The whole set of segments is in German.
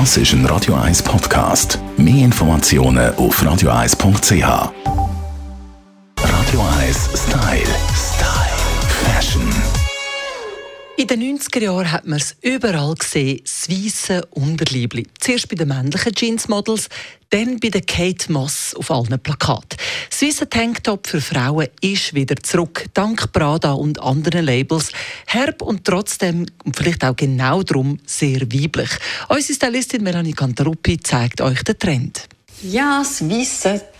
Das ist ein Radio 1 Podcast. Mehr Informationen auf radio1.ch. Radio 1 Style. Style. Fashion. In den 90er Jahren hat man es überall gesehen, das weisse Unterliebli. Zuerst bei den männlichen Jeansmodels, dann bei der Kate Moss auf allen Plakaten. Das weisse Tanktop für Frauen ist wieder zurück, dank Prada und anderen Labels. Herb und trotzdem, und vielleicht auch genau darum, sehr weiblich. Unsere Stylistin Melanie Cantaruppi zeigt euch den Trend. Ja, das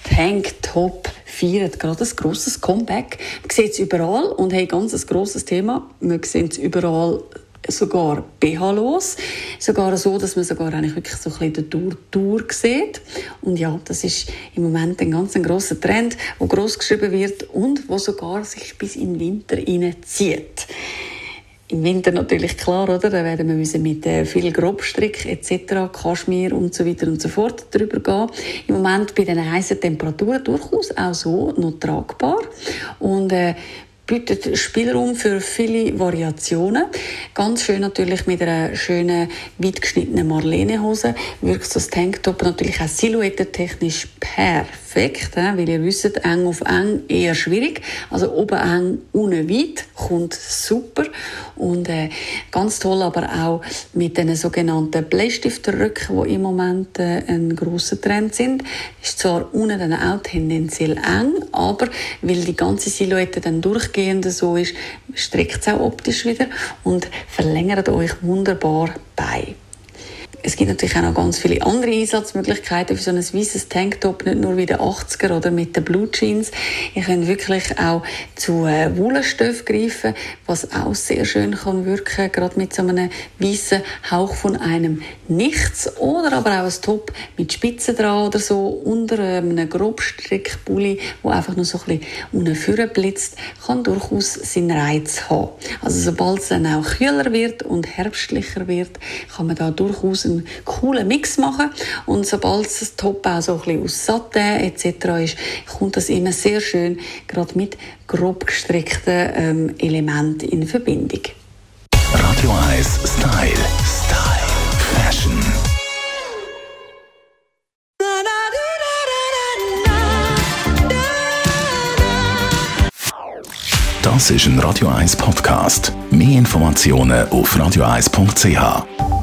Tanktop feiert gerade ein grosses Comeback. Man sieht es überall und hey, ganz ein grosses Thema. Wir sehen es überall sogar BH-los. Sogar so, dass man sogar eigentlich wirklich so ein bisschen den Tour, sieht. Und ja, das ist im Moment ein ganz grosser Trend, der gross geschrieben wird und wo sogar sich bis in den Winter hineinzieht. Im Winter natürlich klar, oder? Da werden wir müssen mit äh, viel Grobstrick etc., Kaschmir und so weiter und so fort drüber gehen. Im Moment bei den heißen Temperaturen durchaus auch so noch tragbar und äh, bietet Spielraum für viele Variationen. Ganz schön natürlich mit einer schönen, weit geschnittenen Marlene-Hose. Wirkt das Tanktop natürlich auch silhouettentechnisch perfekt, weil ihr wisst, eng auf eng eher schwierig. Also oben eng, unten weit, kommt super. Und äh, ganz toll aber auch mit den sogenannten Bleistifterröcken, die im Moment äh, ein grosser Trend sind. Ist zwar unten dann auch tendenziell eng, aber weil die ganze Silhouette dann durchgehend so ist, streckt es auch optisch wieder und verlängert euch wunderbar bei. Es gibt natürlich auch noch ganz viele andere Einsatzmöglichkeiten für so ein weißes Tanktop, nicht nur wie der 80er oder mit den Blue Jeans. Ihr könnt wirklich auch zu äh, Wollstoff greifen, was auch sehr schön kann wirken, gerade mit so einem weißen Hauch von einem Nichts. Oder aber auch ein Top mit Spitzen dran oder so unter einem Grobstrickpulli, wo einfach nur so ein bisschen unten blitzt, kann durchaus seinen Reiz haben. Also sobald es dann auch kühler wird und herbstlicher wird, kann man da durchaus einen coolen Mix machen. Und sobald das Top auch so ein bisschen aus Satin etc. ist, kommt das immer sehr schön gerade mit grob gestrickten ähm, Elementen in Verbindung. Radio 1 Style. Style. Fashion. Das ist ein Radio 1 Podcast. Mehr Informationen auf radio1.ch.